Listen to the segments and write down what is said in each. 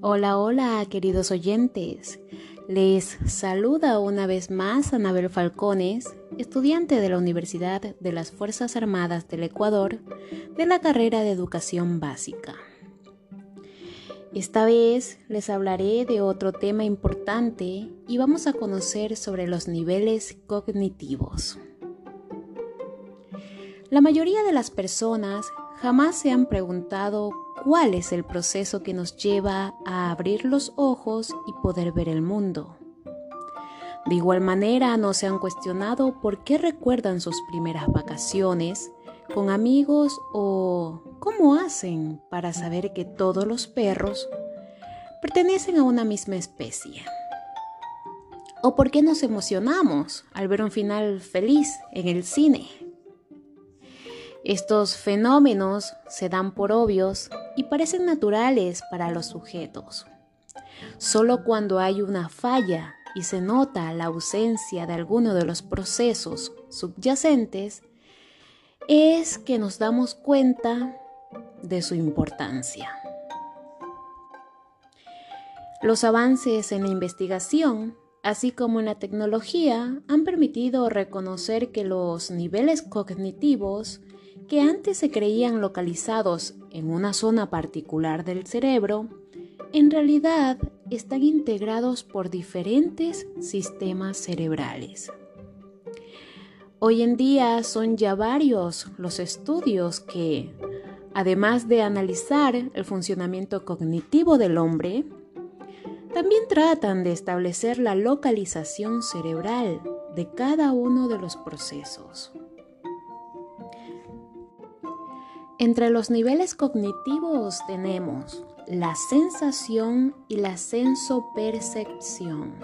Hola, hola, queridos oyentes. Les saluda una vez más Anabel Falcones, estudiante de la Universidad de las Fuerzas Armadas del Ecuador de la carrera de Educación Básica. Esta vez les hablaré de otro tema importante y vamos a conocer sobre los niveles cognitivos. La mayoría de las personas jamás se han preguntado cuál es el proceso que nos lleva a abrir los ojos y poder ver el mundo. De igual manera, no se han cuestionado por qué recuerdan sus primeras vacaciones con amigos o cómo hacen para saber que todos los perros pertenecen a una misma especie. O por qué nos emocionamos al ver un final feliz en el cine. Estos fenómenos se dan por obvios y parecen naturales para los sujetos. Solo cuando hay una falla y se nota la ausencia de alguno de los procesos subyacentes, es que nos damos cuenta de su importancia. Los avances en la investigación, así como en la tecnología, han permitido reconocer que los niveles cognitivos que antes se creían localizados en una zona particular del cerebro, en realidad están integrados por diferentes sistemas cerebrales. Hoy en día son ya varios los estudios que, además de analizar el funcionamiento cognitivo del hombre, también tratan de establecer la localización cerebral de cada uno de los procesos. Entre los niveles cognitivos tenemos la sensación y la sensopercepción.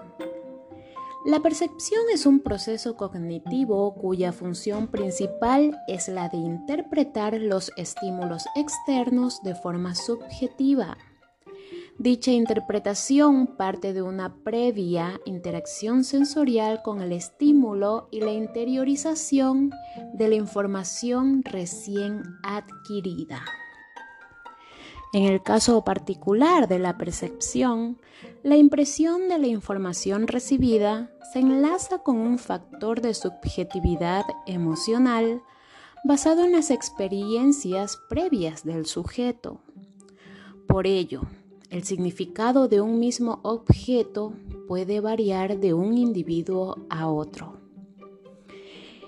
La percepción es un proceso cognitivo cuya función principal es la de interpretar los estímulos externos de forma subjetiva. Dicha interpretación parte de una previa interacción sensorial con el estímulo y la interiorización de la información recién adquirida. En el caso particular de la percepción, la impresión de la información recibida se enlaza con un factor de subjetividad emocional basado en las experiencias previas del sujeto. Por ello, el significado de un mismo objeto puede variar de un individuo a otro.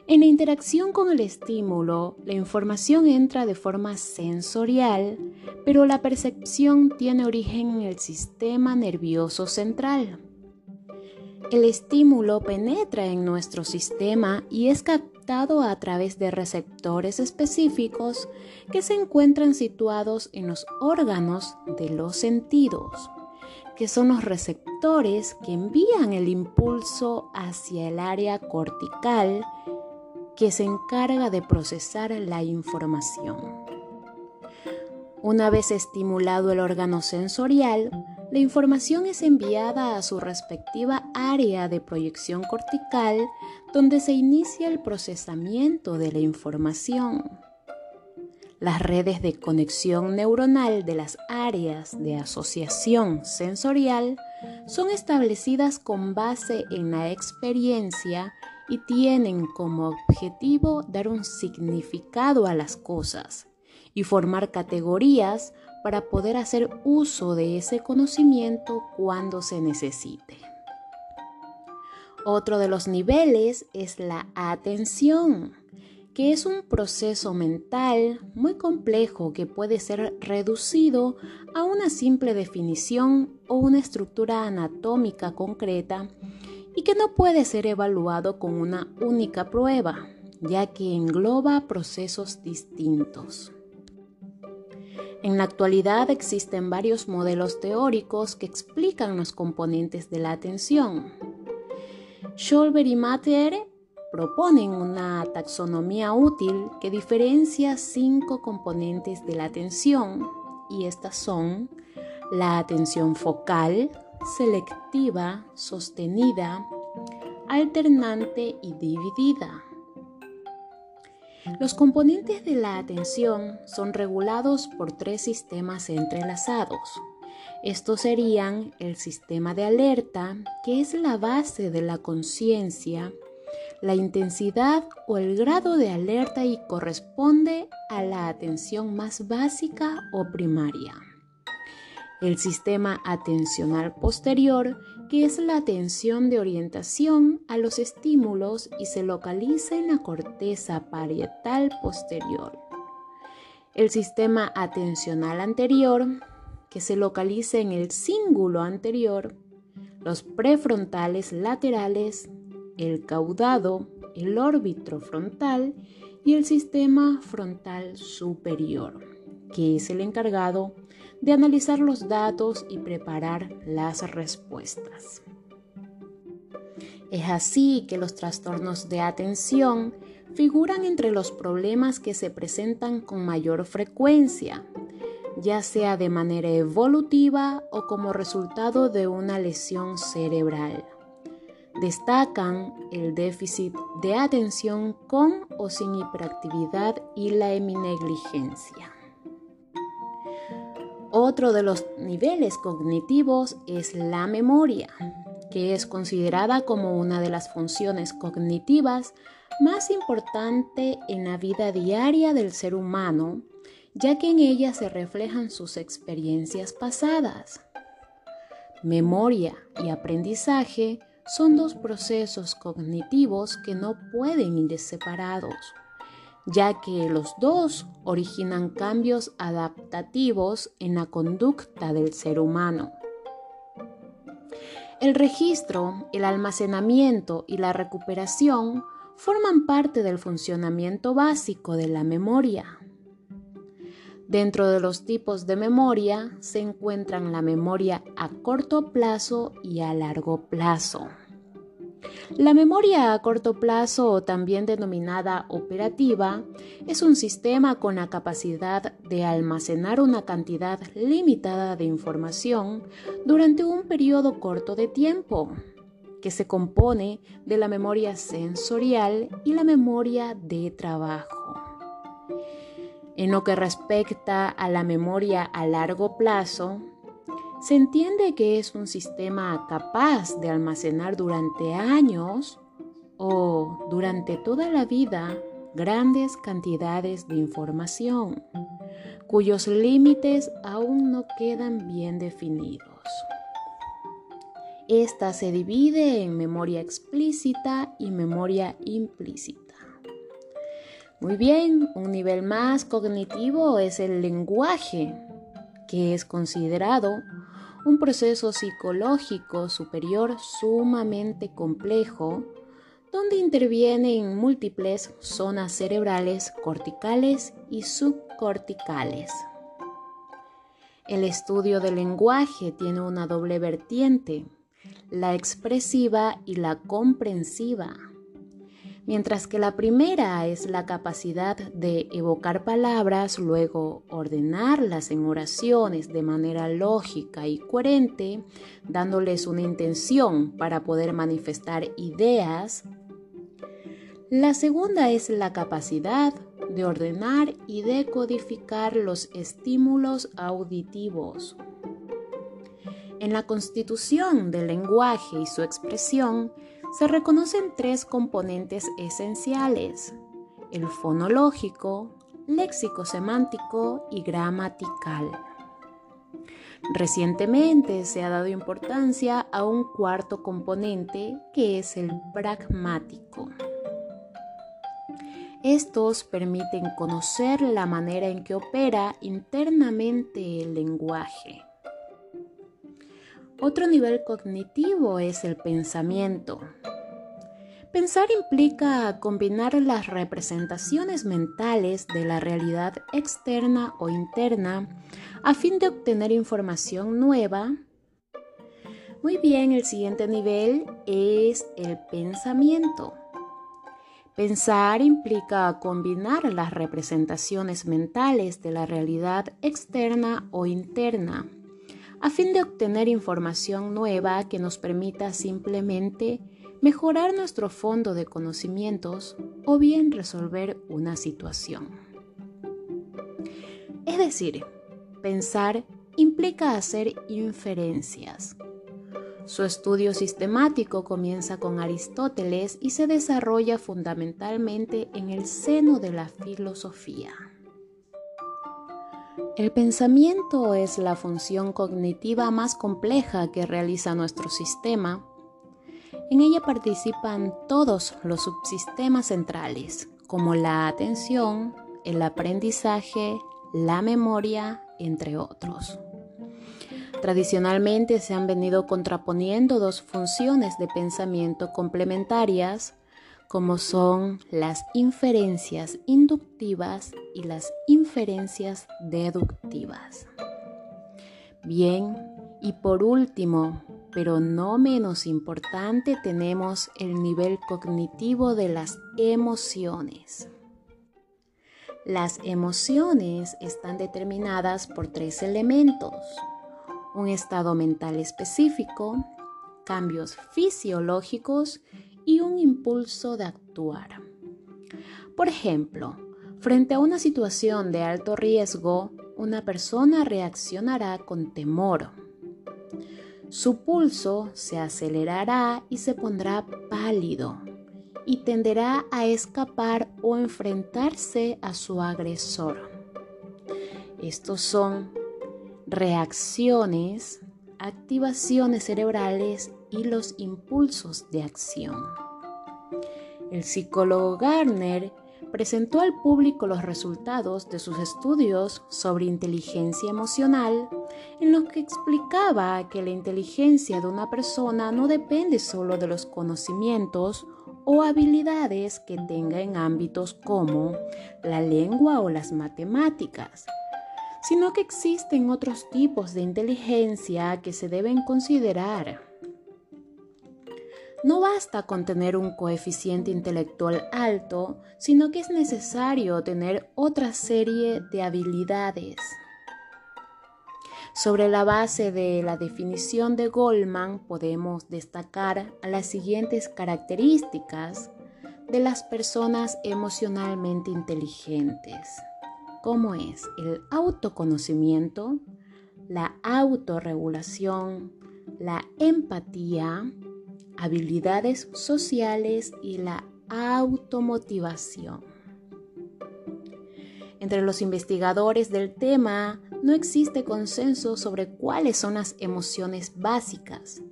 En la interacción con el estímulo, la información entra de forma sensorial, pero la percepción tiene origen en el sistema nervioso central. El estímulo penetra en nuestro sistema y es captado a través de receptores específicos que se encuentran situados en los órganos de los sentidos, que son los receptores que envían el impulso hacia el área cortical que se encarga de procesar la información. Una vez estimulado el órgano sensorial, la información es enviada a su respectiva área de proyección cortical donde se inicia el procesamiento de la información. Las redes de conexión neuronal de las áreas de asociación sensorial son establecidas con base en la experiencia y tienen como objetivo dar un significado a las cosas y formar categorías para poder hacer uso de ese conocimiento cuando se necesite. Otro de los niveles es la atención, que es un proceso mental muy complejo que puede ser reducido a una simple definición o una estructura anatómica concreta y que no puede ser evaluado con una única prueba, ya que engloba procesos distintos. En la actualidad existen varios modelos teóricos que explican los componentes de la atención. Scholber y Mater proponen una taxonomía útil que diferencia cinco componentes de la atención y estas son la atención focal, selectiva, sostenida, alternante y dividida. Los componentes de la atención son regulados por tres sistemas entrelazados, Estos serían el sistema de alerta, que es la base de la conciencia, la intensidad o el grado de alerta y corresponde a la atención más básica o primaria. El sistema atencional posterior, que es la atención de orientación a los estímulos y se localiza en la corteza parietal posterior. El sistema atencional anterior, que se localiza en el cíngulo anterior, los prefrontales laterales, el caudado, el órbitro frontal y el sistema frontal superior, que es el encargado de analizar los datos y preparar las respuestas. Es así que los trastornos de atención figuran entre los problemas que se presentan con mayor frecuencia, ya sea de manera evolutiva o como resultado de una lesión cerebral. Destacan el déficit de atención con o sin hiperactividad y la heminegligencia. Otro de los niveles cognitivos es la memoria, que es considerada como una de las funciones cognitivas más importante en la vida diaria del ser humano, ya que en ella se reflejan sus experiencias pasadas. Memoria y aprendizaje son dos procesos cognitivos que no pueden ir separados, ya que los dos originan cambios adaptativos en la conducta del ser humano. El registro, el almacenamiento y la recuperación forman parte del funcionamiento básico de la memoria. Dentro de los tipos de memoria se encuentran la memoria a corto plazo y a largo plazo. La memoria a corto plazo, también denominada operativa, es un sistema con la capacidad de almacenar una cantidad limitada de información durante un periodo corto de tiempo que se compone de la memoria sensorial y la memoria de trabajo. En lo que respecta a la memoria a largo plazo, se entiende que es un sistema capaz de almacenar durante años o durante toda la vida grandes cantidades de información, cuyos límites aún no quedan bien definidos. Esta se divide en memoria explícita y memoria implícita. Muy bien, un nivel más cognitivo es el lenguaje, que es considerado un proceso psicológico superior sumamente complejo, donde intervienen múltiples zonas cerebrales corticales y subcorticales. El estudio del lenguaje tiene una doble vertiente la expresiva y la comprensiva. Mientras que la primera es la capacidad de evocar palabras, luego ordenarlas en oraciones de manera lógica y coherente, dándoles una intención para poder manifestar ideas. La segunda es la capacidad de ordenar y decodificar los estímulos auditivos. En la constitución del lenguaje y su expresión se reconocen tres componentes esenciales, el fonológico, léxico-semántico y gramatical. Recientemente se ha dado importancia a un cuarto componente que es el pragmático. Estos permiten conocer la manera en que opera internamente el lenguaje. Otro nivel cognitivo es el pensamiento. Pensar implica combinar las representaciones mentales de la realidad externa o interna a fin de obtener información nueva. Muy bien, el siguiente nivel es el pensamiento. Pensar implica combinar las representaciones mentales de la realidad externa o interna a fin de obtener información nueva que nos permita simplemente mejorar nuestro fondo de conocimientos o bien resolver una situación. Es decir, pensar implica hacer inferencias. Su estudio sistemático comienza con Aristóteles y se desarrolla fundamentalmente en el seno de la filosofía. El pensamiento es la función cognitiva más compleja que realiza nuestro sistema. En ella participan todos los subsistemas centrales, como la atención, el aprendizaje, la memoria, entre otros. Tradicionalmente se han venido contraponiendo dos funciones de pensamiento complementarias, como son las inferencias inductivas y las inferencias deductivas. Bien, y por último, pero no menos importante, tenemos el nivel cognitivo de las emociones. Las emociones están determinadas por tres elementos. Un estado mental específico, cambios fisiológicos impulso de actuar. Por ejemplo, frente a una situación de alto riesgo, una persona reaccionará con temor. Su pulso se acelerará y se pondrá pálido y tenderá a escapar o enfrentarse a su agresor. Estos son reacciones, activaciones cerebrales y los impulsos de acción. El psicólogo Garner presentó al público los resultados de sus estudios sobre inteligencia emocional, en los que explicaba que la inteligencia de una persona no depende solo de los conocimientos o habilidades que tenga en ámbitos como la lengua o las matemáticas, sino que existen otros tipos de inteligencia que se deben considerar. No basta con tener un coeficiente intelectual alto, sino que es necesario tener otra serie de habilidades. Sobre la base de la definición de Goldman podemos destacar las siguientes características de las personas emocionalmente inteligentes como es el autoconocimiento, la autorregulación, la empatía, habilidades sociales y la automotivación. Entre los investigadores del tema no existe consenso sobre cuáles son las emociones básicas.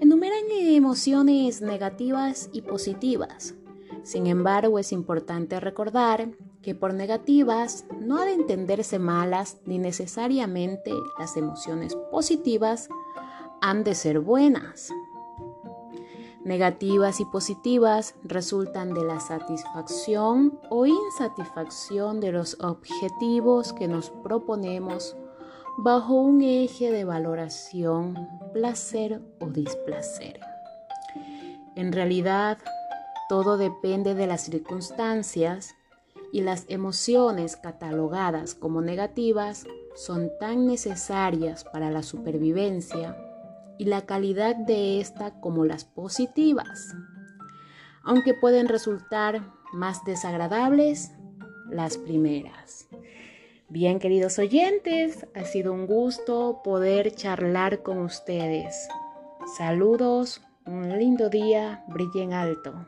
Enumeran emociones negativas y positivas. Sin embargo, es importante recordar que por negativas no ha de entenderse malas ni necesariamente las emociones positivas han de ser buenas. Negativas y positivas resultan de la satisfacción o insatisfacción de los objetivos que nos proponemos bajo un eje de valoración, placer o displacer. En realidad, todo depende de las circunstancias y las emociones catalogadas como negativas son tan necesarias para la supervivencia y la calidad de esta como las positivas, aunque pueden resultar más desagradables las primeras. Bien, queridos oyentes, ha sido un gusto poder charlar con ustedes. Saludos, un lindo día, brillen alto.